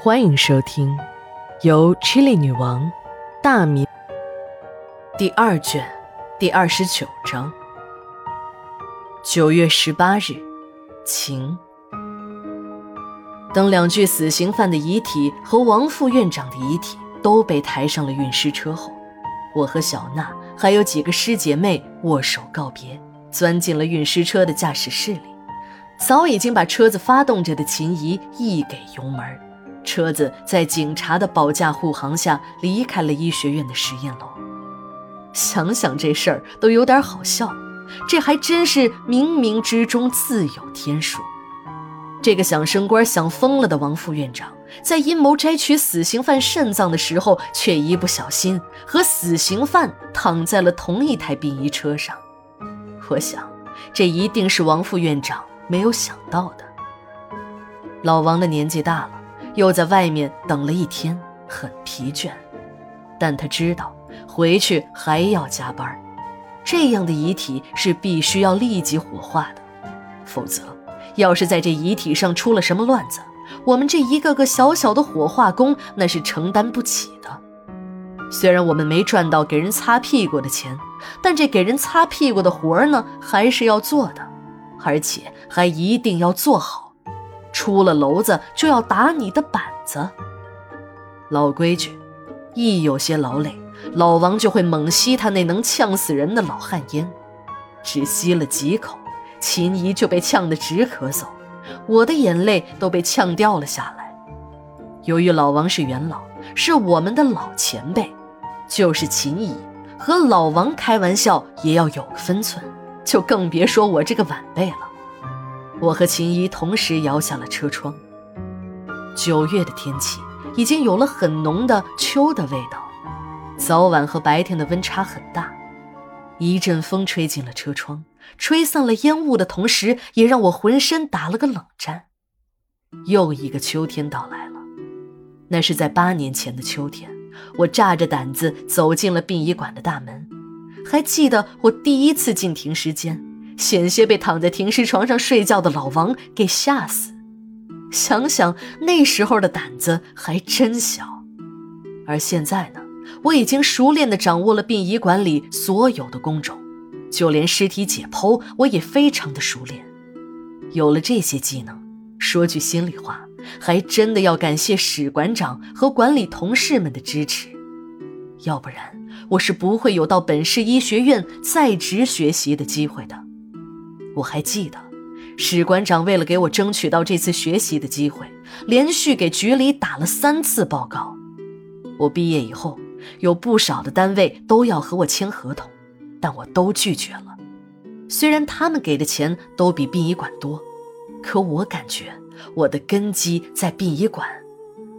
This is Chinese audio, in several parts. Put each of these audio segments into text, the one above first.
欢迎收听由 Chili 女王大米第二卷第二十九章。九月十八日，晴。等两具死刑犯的遗体和王副院长的遗体都被抬上了运尸车后，我和小娜还有几个师姐妹握手告别，钻进了运尸车的驾驶室里。早已经把车子发动着的秦怡一给油门。车子在警察的保驾护航下离开了医学院的实验楼。想想这事儿都有点好笑，这还真是冥冥之中自有天数。这个想升官想疯了的王副院长，在阴谋摘取死刑犯肾脏的时候，却一不小心和死刑犯躺在了同一台殡仪车上。我想，这一定是王副院长没有想到的。老王的年纪大了。又在外面等了一天，很疲倦，但他知道回去还要加班。这样的遗体是必须要立即火化的，否则，要是在这遗体上出了什么乱子，我们这一个个小小的火化工那是承担不起的。虽然我们没赚到给人擦屁股的钱，但这给人擦屁股的活儿呢，还是要做的，而且还一定要做好。出了楼子就要打你的板子。老规矩，一有些劳累，老王就会猛吸他那能呛死人的老旱烟。只吸了几口，秦怡就被呛得直咳嗽，我的眼泪都被呛掉了下来。由于老王是元老，是我们的老前辈，就是秦怡和老王开玩笑也要有个分寸，就更别说我这个晚辈了。我和秦怡同时摇下了车窗。九月的天气已经有了很浓的秋的味道，早晚和白天的温差很大。一阵风吹进了车窗，吹散了烟雾的同时，也让我浑身打了个冷战。又一个秋天到来了，那是在八年前的秋天，我炸着胆子走进了殡仪馆的大门。还记得我第一次进停尸间。险些被躺在停尸床上睡觉的老王给吓死，想想那时候的胆子还真小。而现在呢，我已经熟练地掌握了殡仪馆里所有的工种，就连尸体解剖我也非常的熟练。有了这些技能，说句心里话，还真的要感谢史馆长和管理同事们的支持，要不然我是不会有到本市医学院在职学习的机会的。我还记得，史馆长为了给我争取到这次学习的机会，连续给局里打了三次报告。我毕业以后，有不少的单位都要和我签合同，但我都拒绝了。虽然他们给的钱都比殡仪馆多，可我感觉我的根基在殡仪馆，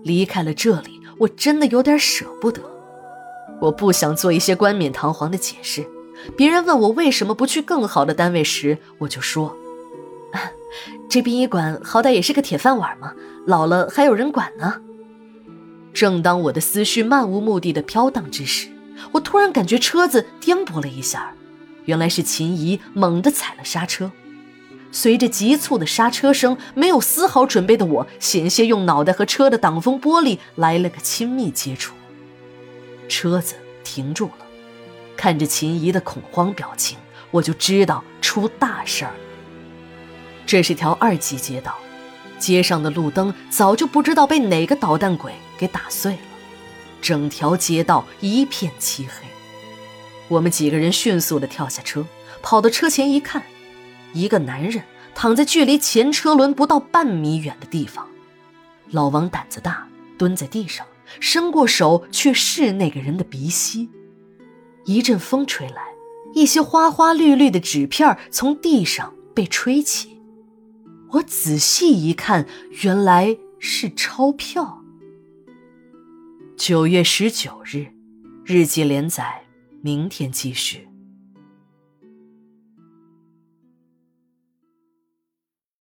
离开了这里，我真的有点舍不得。我不想做一些冠冕堂皇的解释。别人问我为什么不去更好的单位时，我就说：“这殡仪馆好歹也是个铁饭碗嘛，老了还有人管呢。”正当我的思绪漫无目的的飘荡之时，我突然感觉车子颠簸了一下，原来是秦怡猛地踩了刹车。随着急促的刹车声，没有丝毫准备的我险些用脑袋和车的挡风玻璃来了个亲密接触，车子停住了。看着秦怡的恐慌表情，我就知道出大事儿。这是条二级街道，街上的路灯早就不知道被哪个捣蛋鬼给打碎了，整条街道一片漆黑。我们几个人迅速地跳下车，跑到车前一看，一个男人躺在距离前车轮不到半米远的地方。老王胆子大，蹲在地上，伸过手去试那个人的鼻息。一阵风吹来，一些花花绿绿的纸片从地上被吹起。我仔细一看，原来是钞票。九月十九日，日记连载，明天继续。